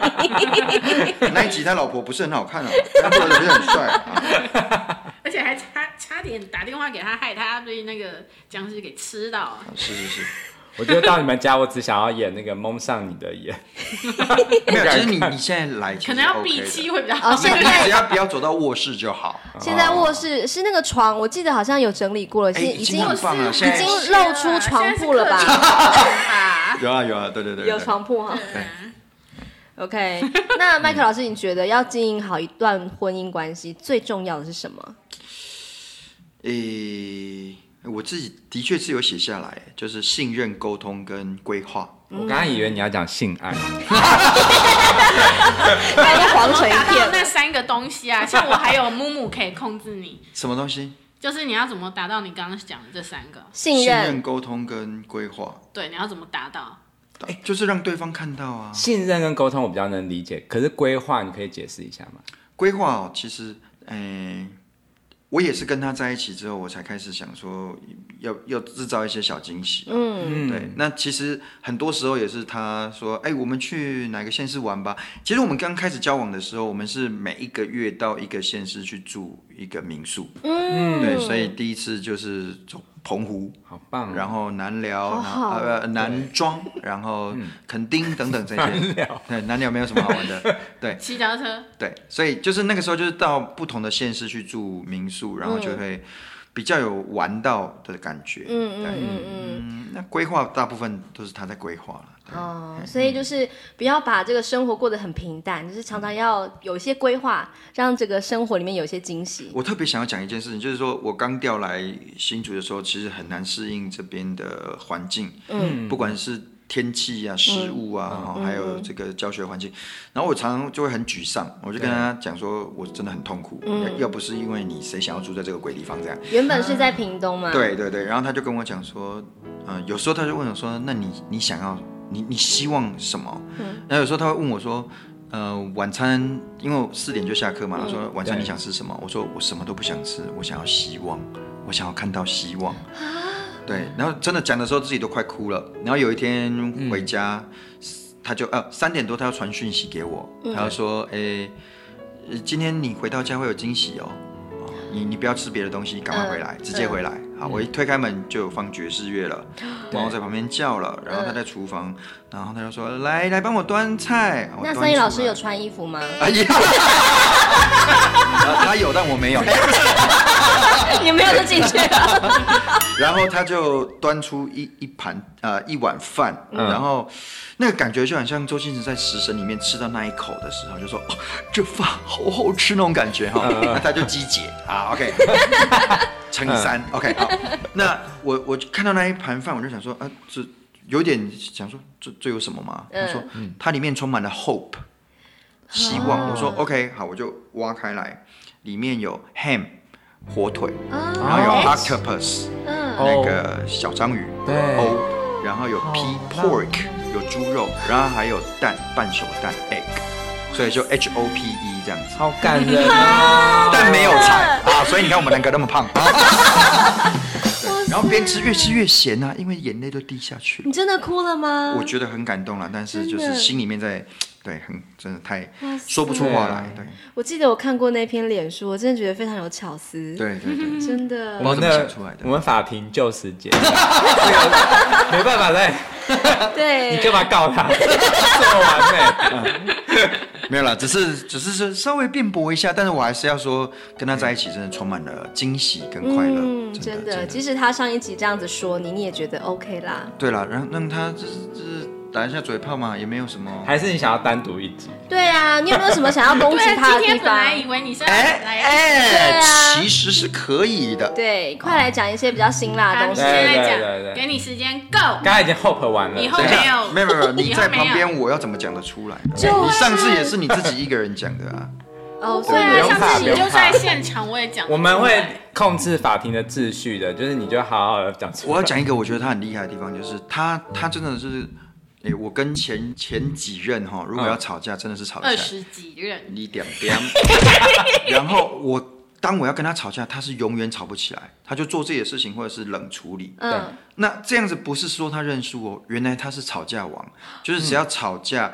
那一集他老婆不是很好看啊，他布莱德彼特很帅，啊，而且还差差点打电话给他，害他被那个僵尸给吃到。是是是。我觉得到你们家，我只想要演那个蒙上你的眼。没有，其实你你现在来，可能要闭气会比较好。现在 只要不要走到卧室就好。现在卧室是那个床，我记得好像有整理过了，已经很棒了，已经露出床铺了吧？有啊有啊，对对对，有床铺哈。OK，那麦克老师，你觉得要经营好一段婚姻关系，最重要的是什么？诶。我自己的确是有写下来，就是信任、沟通跟规划。我刚刚以为你要讲性爱，还有黄垂片那三个东西啊，像我还有木木可以控制你。什么东西？就是你要怎么达到你刚刚讲的这三个？信任、沟通跟规划。对，你要怎么达到？哎，就是让对方看到啊。信任跟沟通我比较能理解，可是规划你可以解释一下吗？规划哦，其实，哎。我也是跟他在一起之后，我才开始想说要要制造一些小惊喜。嗯，对。那其实很多时候也是他说：“哎，我们去哪个县市玩吧？”其实我们刚开始交往的时候，我们是每一个月到一个县市去住一个民宿。嗯，对。所以第一次就是走。澎湖好棒，然后南寮，呃南庄，然后垦丁等等这些。南寮，对，南寮没有什么好玩的，对。骑脚踏车。对，所以就是那个时候，就是到不同的县市去住民宿，然后就会，比较有玩到的感觉。嗯嗯嗯嗯，那规划大部分都是他在规划了。哦，所以就是不要把这个生活过得很平淡，就是常常要有一些规划，让这个生活里面有一些惊喜。我特别想要讲一件事情，就是说我刚调来新竹的时候，其实很难适应这边的环境，嗯，不管是天气啊、食物啊，嗯、还有这个教学环境，然后我常常就会很沮丧，我就跟他讲说，我真的很痛苦，嗯、要不是因为你，谁想要住在这个鬼地方这样？原本是在屏东嘛，对对对，然后他就跟我讲说，嗯、呃，有时候他就问我说，那你你想要？你你希望什么？嗯，然后有时候他会问我说，呃，晚餐，因为我四点就下课嘛，他说晚餐你想吃什么？我说我什么都不想吃，我想要希望，我想要看到希望。对，然后真的讲的时候自己都快哭了。然后有一天回家，他就呃三点多他要传讯息给我，他就说，哎，今天你回到家会有惊喜哦，你你不要吃别的东西，赶快回来，直接回来。好，我一推开门就有放爵士乐了，然后在旁边叫了，然后他在厨房，然后他就说：“来来，帮我端菜。”那三一老师有穿衣服吗？哎呀，他有，但我没有。你没有就进去了。然后他就端出一一盘呃一碗饭，然后那个感觉就很像周星驰在《食神》里面吃到那一口的时候，就说：“哦，这饭好好吃那种感觉哈。”那他就机解啊，OK。乘以三，OK，好。那我我看到那一盘饭，我就想说，啊，这有点想说，这这有什么吗？他说，它里面充满了 hope，希望。我说 OK，好，我就挖开来，里面有 ham 火腿，然后有 octopus，那个小章鱼，对，然后有 p pork 有猪肉，然后还有蛋半熟蛋 egg，所以就 H O P E。这样子。好感人啊，但没有菜。啊，所以你看我们两个那么胖。然后边吃越吃越咸啊，因为眼泪都滴下去了。你真的哭了吗？我觉得很感动了，但是就是心里面在对，很真的太说不出话来。对，我记得我看过那篇脸书，我真的觉得非常有巧思。对对对，真的。我们的我们法庭救时间，没办法再。对，你干嘛告他？这么完美。没有啦，只是只是说稍微辩驳一下，但是我还是要说，跟他在一起真的充满了惊喜跟快乐。嗯，真的，即使他上一集这样子说你，你也觉得 OK 啦。对啦，然后让他就是就是。打一下嘴炮嘛，也没有什么。还是你想要单独一集？对啊，你有没有什么想要攻击 他的地方？今天本来以为你是要来，哎，其实是可以的。对，快来讲一些比较辛辣的东西。现在讲，给你时间，Go。刚才已经 hope 完了，以后没有，没有没有，你在旁边，我要怎么讲得出来？你上次也是你自己一个人讲的啊。哦，对啊，上次你就在现场，我也讲。我们会控制法庭的秩序的，就是你就好好的讲。我要讲一个我觉得他很厉害的地方，就是他他真的是。哎，我跟前前几任哈，如果要吵架，真的是吵架。二十几任。你点点。然后我当我要跟他吵架，他是永远吵不起来，他就做这些事情或者是冷处理。嗯。那这样子不是说他认输哦，原来他是吵架王，就是只要吵架，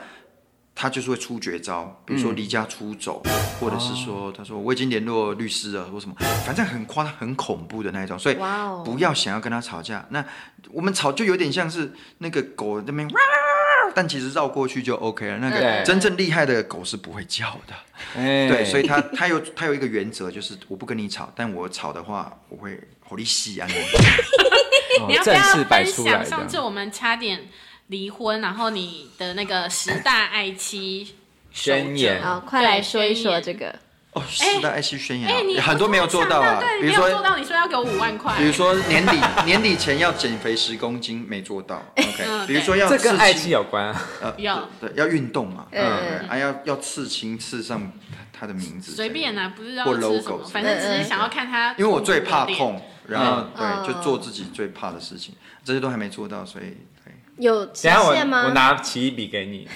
他就是会出绝招，比如说离家出走，或者是说他说我已经联络律师了，或什么，反正很夸张、很恐怖的那一种。所以不要想要跟他吵架。那我们吵就有点像是那个狗那边。但其实绕过去就 OK 了。那个真正厉害的狗是不会叫的，对，对，所以他他有他有一个原则，就是我不跟你吵，但我吵的话，我会火力吸啊。你要不要分享上次我们差点离婚，然后你的那个十大爱妻宣言？好，快来说一说这个。哦，十大爱妻宣言，哎，很多没有做到啊。比如说做到，你说要给我五万块。比如说年底 年底前要减肥十公斤，没做到。OK，比如说要这跟爱妻有关。呃，要对要运动嘛，嗯，还要要刺青刺上他的名字。随便啊，不是要 logo，反正只是想要看他。因为我最怕痛，然后对，就做自己最怕的事情，这些都还没做到，所以。有期限吗？我拿起一笔给你，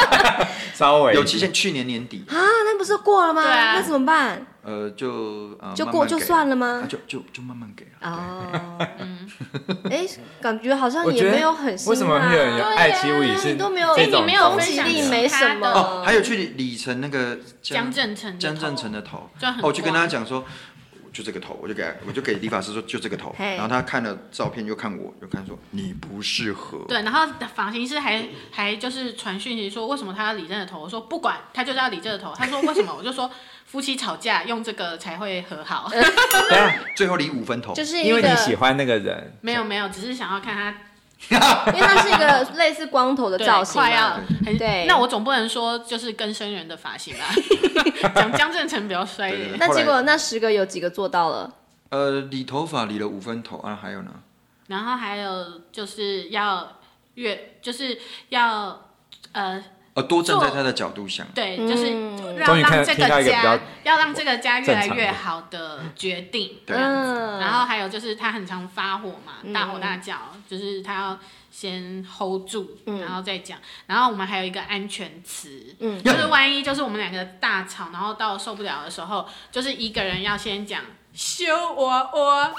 稍微有期限。去年年底啊，那不是过了吗？那怎么办？呃，就就过就算了吗？就就就慢慢给哦，嗯，哎，感觉好像也没有很辛苦。为什么会有人有爱妻物语？是都没有，哎，你没有分析力，没什么。哦，还有去理成那个江正成江正成的头，我去跟他讲说。就这个头，我就给，我就给理发师说，就这个头。然后他看了照片，又看我，又看说你不适合。对，然后发型师还还就是传讯息说，为什么他要理这个头？我说不管，他就是要理这个头。他说为什么？我就说夫妻吵架用这个才会和好。最后理五分头，就是因为你喜欢那个人。没有没有，只是想要看他。因为它是一个类似光头的造型，快要很对。那我总不能说就是更生人的发型吧？讲江正成比较帅一点。那结果那十个有几个做到了？呃，理头发理了五分头啊，还有呢？然后还有就是要越就是要呃。呃，多站在他的角度想，对，就是要让这个家要让这个家越来越好的决定，对。然后还有就是他很常发火嘛，大吼大叫，就是他要先 hold 住，然后再讲。然后我们还有一个安全词，嗯，就是万一就是我们两个大吵，然后到受不了的时候，就是一个人要先讲。修娃娃，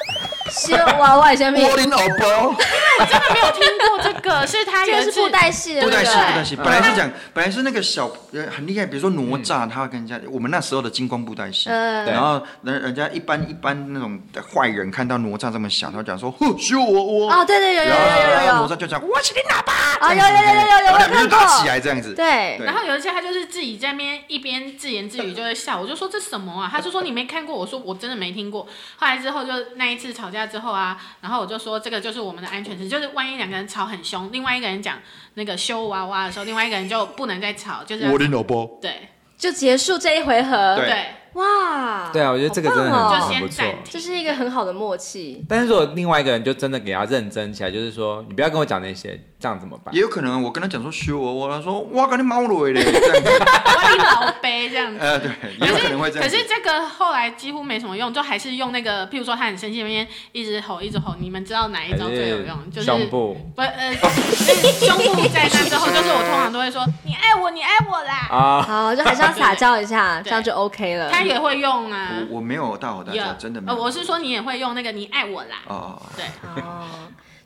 修娃娃下面。我的老婆，我真的没有听过这个，所以他也是布袋戏的，布袋戏，布袋戏。本来是讲，本来是那个小很厉害，比如说哪吒，他会跟人家，我们那时候的金光布袋戏，然后人人家一般一般那种坏人看到哪吒这么小，他会讲说，哼，修娃娃。哦，对对有有有有有。哪吒就讲，我是你老爸。啊有有有有有，我看过。打起来这样子。对。然后有一些他就是自己在那边一边自言自语就在笑，我就说这什么啊？他就说你没看过，我说我真的没听过。后来之后就那一次吵架之后啊，然后我就说这个就是我们的安全词，就是万一两个人吵很凶，另外一个人讲那个修娃娃的时候，另外一个人就不能再吵，就是我的老婆，对，就结束这一回合，对，哇，对啊，我觉得这个真的很很不错，这是一个很好的默契。但是如果另外一个人就真的给他认真起来，就是说你不要跟我讲那些。这样怎么办？也有可能，我跟他讲说修我，我他说哇，赶紧猫落嘞，这样子，我你老杯这样子。呃，对，也有可能会这样。可是这个后来几乎没什么用，就还是用那个，譬如说他很生气那边一直吼一直吼，你们知道哪一招最有用？就是胸部。不，呃，胸部在那之后，就是我通常都会说你爱我，你爱我啦。啊，好，就还是要撒娇一下，这样就 OK 了。他也会用啊。我我没有大吼大叫，真的没有。我是说你也会用那个你爱我啦。哦，对，哦。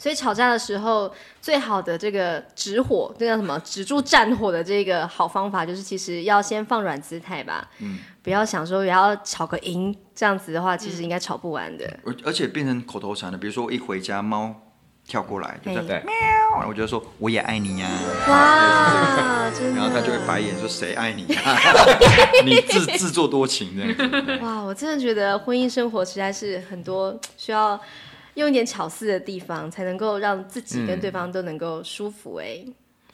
所以吵架的时候，最好的这个止火，这叫什么？止住战火的这个好方法，就是其实要先放软姿态吧。嗯。不要想说也要吵个赢，这样子的话，其实应该吵不完的。而而且变成口头禅了，比如说我一回家，猫跳过来，就在喵，我就说我也爱你呀。哇，真的。然后他就会白眼说谁爱你呀？你自自作多情这样。哇，我真的觉得婚姻生活实在是很多需要。用一点巧思的地方，才能够让自己跟对方都能够舒服哎、欸。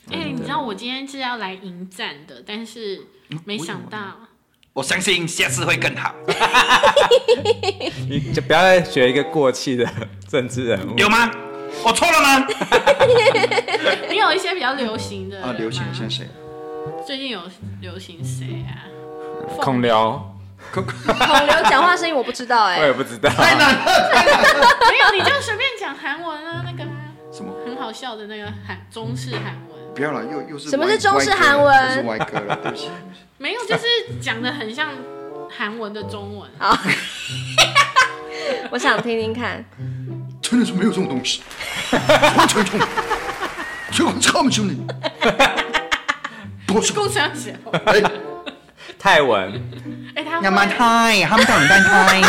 哎、嗯欸，你知道我今天是要来迎战的，但是没想到。我相信下次会更好。你就不要再学一个过气的政治人物。有吗？我错了吗？你有一些比较流行的啊，流行像谁？最近有流行谁啊？孔刘。孔刘讲话声音我不知道哎，我也不知道。太难了，没有，你就随便讲韩文啊，那个什么很好笑的那个韩中式韩文。不要了，又又是什么是中式韩文？是歪歌了，对不起。没有，就是讲的很像韩文的中文。好，我想听听看。真的是没有这种东西，完全错，这个差不兄弟。不是共产党。泰文，哎，他要蛮泰，他们叫你扮泰。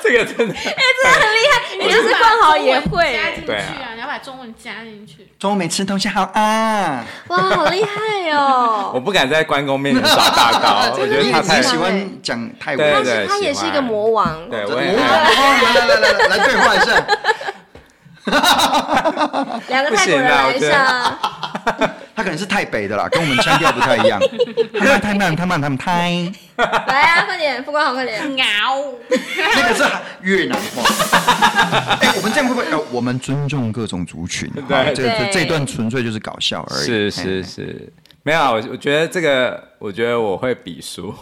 这个真的，哎，真的很厉害，你就是冠豪也会，对啊，你要把中文加进去。中文没吃东西好啊！哇，好厉害哦！我不敢在关公面前耍大刀，我觉得他太喜欢讲泰文，对他也是一个魔王，对，我也来来来来来对话一下。两个泰国人来一下。他可能是太北的啦，跟我们腔调不太一样。他慢，太慢，太慢，他们太。来啊，快点，不光好，快点。喵。那个是越南话。哎，我们这样会不会？呃，我们尊重各种族群。对，这这段纯粹就是搞笑而已。是是是，没有，我我觉得这个，我觉得我会比输。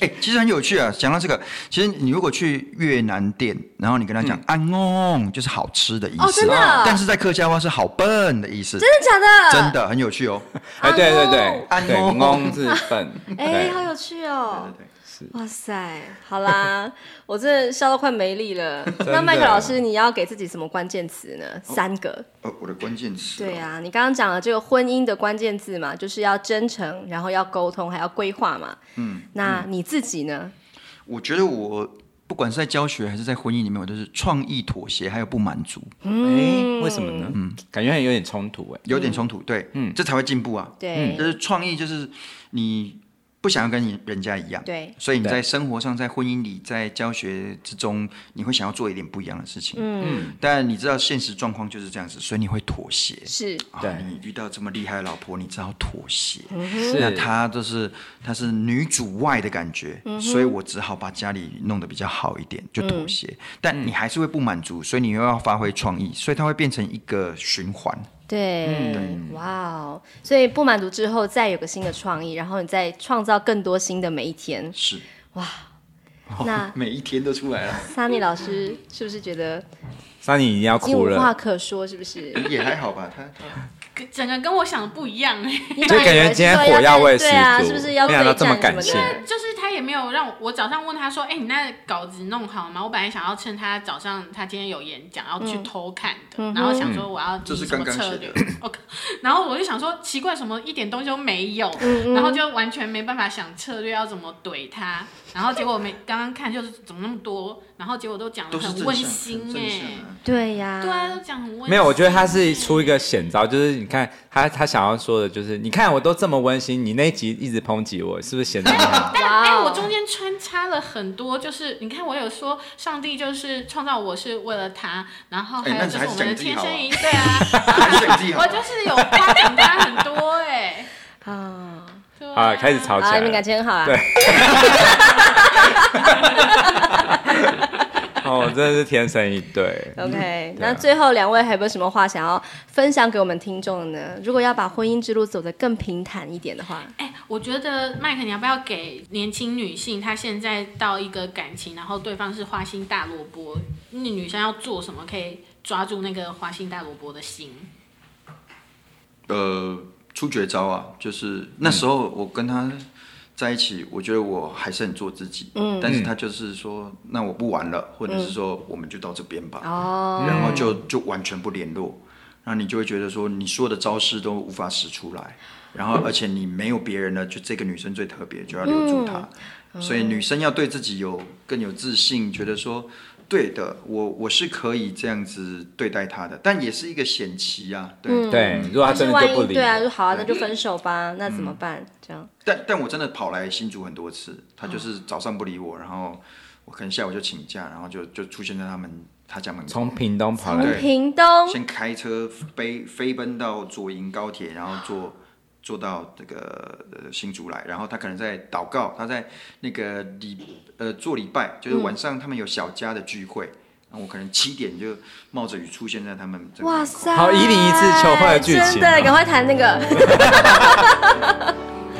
哎，其实很有趣啊！讲到这个，其实你如果去越南店，然后你跟他讲“安翁”，就是好吃的意思。哦，真的。但是在客家话是好笨的意思。真的假的？真的很有趣哦。哎，对对对，安翁是笨。哎，好有趣哦。对对对。哇塞，好啦，我真的笑到快没力了。那麦克老师，你要给自己什么关键词呢？三个。呃，我的关键词。对啊，你刚刚讲了这个婚姻的关键字嘛，就是要真诚，然后要沟通，还要规划嘛。嗯。那你自己呢？我觉得我不管是在教学还是在婚姻里面，我都是创意、妥协，还有不满足。嗯。为什么呢？嗯，感觉有点冲突哎。有点冲突，对，嗯，这才会进步啊。对。就是创意，就是你。不想要跟你人家一样，对，所以你在生活上，在婚姻里，在教学之中，你会想要做一点不一样的事情，嗯，但你知道现实状况就是这样子，所以你会妥协，是，对，你遇到这么厉害的老婆，你只好妥协，那她就是她是女主外的感觉，所以我只好把家里弄得比较好一点，就妥协，但你还是会不满足，所以你又要发挥创意，所以它会变成一个循环。对，嗯、哇哦！所以不满足之后，再有个新的创意，然后你再创造更多新的每一天。是，哇，哦、那 每一天都出来了。Sunny 老师是不是觉得？Sunny 已经要哭了。无话可说，是不是？也还好吧，他他。整个跟我想的不一样哎，就感觉今天火药味十足，对啊，是不是要对战这么感谢？就是他也没有让我，我早上问他说，哎，你那稿子弄好了吗？我本来想要趁他早上他今天有演讲，要去偷看的，然后想说我要提什么策略，OK，然后我就想说奇怪，什么一点东西都没有，然后就完全没办法想策略要怎么怼他，然后结果没刚刚看就是怎么那么多，然后结果都讲的很温馨哎，对呀，对啊，都讲很温馨。没有，我觉得他是出一个险招，就是。你看他，他想要说的就是，你看我都这么温馨，你那一集一直抨击我，是不是显得？但哎，我中间穿插了很多，就是你看我有说上帝就是创造我是为了他，然后还有就是我们的天生一对 啊，我就是有夸奖他很多哎，啊，好，开始吵起来，你们感情很好啊，对。哦，真的是天生一对。OK，那最后两位还有没有什么话想要分享给我们听众呢？如果要把婚姻之路走得更平坦一点的话，哎，我觉得麦克，你要不要给年轻女性，她现在到一个感情，然后对方是花心大萝卜，那女生要做什么可以抓住那个花心大萝卜的心？呃，出绝招啊，就是那时候我跟他。在一起，我觉得我还是很做自己，嗯，但是他就是说，那我不玩了，或者是说，我们就到这边吧，哦，然后就就完全不联络，然后你就会觉得说，你所有的招式都无法使出来，然后而且你没有别人了，就这个女生最特别，就要留住她，所以女生要对自己有更有自信，觉得说。对的，我我是可以这样子对待他的，但也是一个险棋啊。对、嗯、对，如果他真的就不理，对啊，就好啊，那就分手吧，那怎么办？这样。但但我真的跑来新竹很多次，他就是早上不理我，然后我可能下午就请假，然后就就出现在他们他家门口。从屏东跑来，从屏东先开车飞飞奔到左营高铁，然后坐。做到这个呃新竹来，然后他可能在祷告，他在那个礼呃做礼拜，就是晚上他们有小家的聚会，然后我可能七点就冒着雨出现在他们这。哇塞！好，一零一次求婚的剧情，真的，赶快谈那个。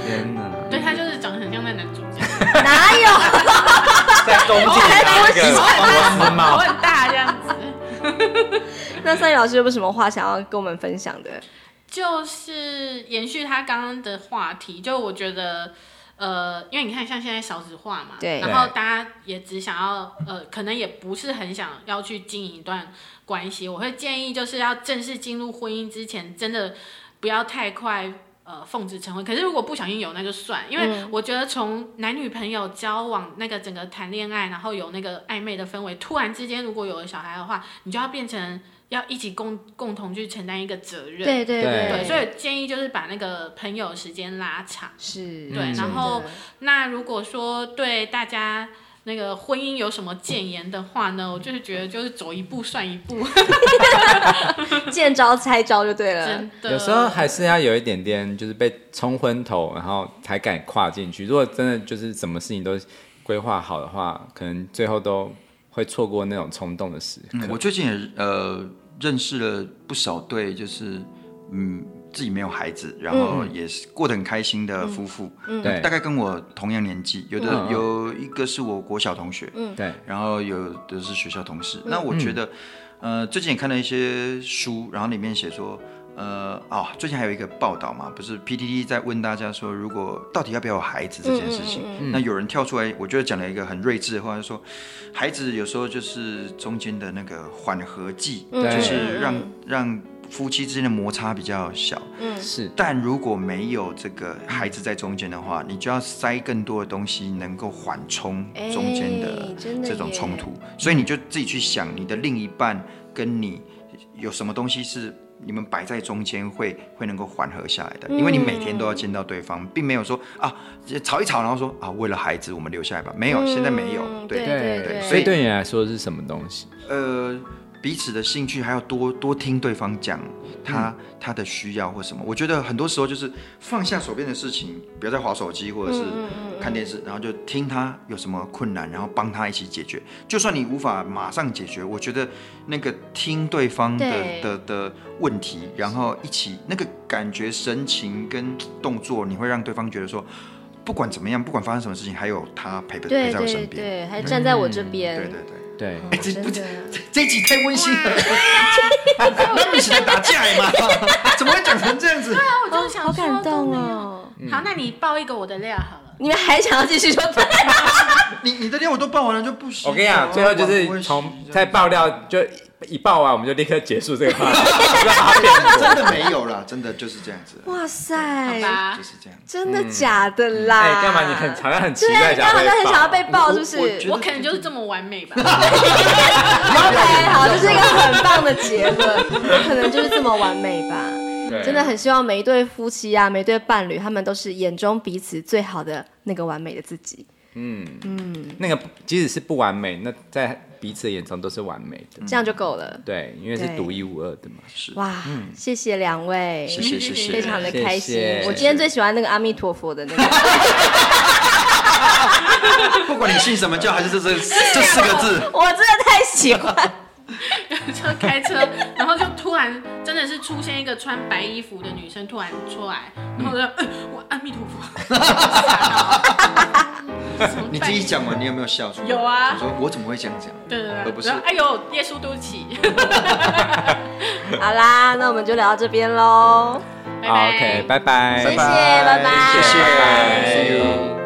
天哪！对，他就是长得很像那男主角。哪有？在东京那个头毛很大这样子。那 Sunny 老师有没有什么话想要跟我们分享的？就是延续他刚刚的话题，就我觉得，呃，因为你看像现在少子化嘛，对，然后大家也只想要，呃，可能也不是很想要去经营一段关系。我会建议，就是要正式进入婚姻之前，真的不要太快，呃，奉子成婚。可是如果不小心有，那就算，因为我觉得从男女朋友交往那个整个谈恋爱，然后有那个暧昧的氛围，突然之间如果有了小孩的话，你就要变成。要一起共共同去承担一个责任，对对对，对，所以建议就是把那个朋友时间拉长，是对。然后，那如果说对大家那个婚姻有什么谏言的话呢？我就是觉得就是走一步算一步，见招拆招就对了。真的，有时候还是要有一点点，就是被冲昏头，然后才敢跨进去。如果真的就是什么事情都规划好的话，可能最后都。会错过那种冲动的时刻。嗯，我最近也呃认识了不少对，就是嗯自己没有孩子，然后也是过得很开心的夫妇。嗯，对，大概跟我同样年纪，有的有一个是我国小同学，嗯，对，然后有的是学校同事。那我觉得，呃，最近也看了一些书，然后里面写说。呃哦，最近还有一个报道嘛，不是 PTT 在问大家说，如果到底要不要有孩子这件事情，嗯嗯嗯、那有人跳出来，我觉得讲了一个很睿智的话，就说孩子有时候就是中间的那个缓和剂，嗯、就是让让夫妻之间的摩擦比较小。嗯，是。但如果没有这个孩子在中间的话，你就要塞更多的东西，能够缓冲中间的这种冲突。所以你就自己去想，你的另一半跟你有什么东西是。你们摆在中间会会能够缓和下来的，因为你每天都要见到对方，并没有说啊吵一吵，然后说啊为了孩子我们留下来吧，没有，现在没有，对对对，所以对你来说是什么东西？呃。彼此的兴趣，还要多多听对方讲他、嗯、他的需要或什么。我觉得很多时候就是放下手边的事情，不要再划手机或者是看电视，然后就听他有什么困难，然后帮他一起解决。就算你无法马上解决，我觉得那个听对方的对的的问题，然后一起那个感觉、神情跟动作，你会让对方觉得说，不管怎么样，不管发生什么事情，还有他陪陪陪在我身边，对，还站在我这边。嗯、对对对。对，哎，这不这这一集太温馨了，那一起来打架嘛？怎么会讲成这样子？对啊，我就是想说，好感动哦。好，那你爆一个我的料好了。你们还想要继续说？你你的料我都爆完了就不行。我跟你讲，最后就是从在爆料就。一爆完我们就立刻结束这个话题，真的没有了，真的就是这样子。哇塞，就是这样，真的假的啦？哎，干嘛你很好像很期待，刚好像很想要被爆，是不是？我可能就是这么完美吧。OK，好，这是一个很棒的结论。我可能就是这么完美吧。真的很希望每一对夫妻啊，每一对伴侣，他们都是眼中彼此最好的那个完美的自己。嗯嗯，那个即使是不完美，那在。彼此的眼中都是完美的，这样就够了。对，因为是独一无二的嘛。是哇，谢谢两位，谢谢谢谢，非常的开心。我今天最喜欢那个阿弥陀佛的那个。不管你信什么教，还是这这这四个字，我真的太喜欢。就开车，然后就突然真的是出现一个穿白衣服的女生突然出来，然后就我阿弥陀佛。你自己讲完，你有没有笑出来？有啊。我说我怎么会这样讲？对对对，而不是哎呦，耶稣对不起。好啦，那我们就聊到这边喽。OK，拜拜。谢谢，拜拜。谢谢。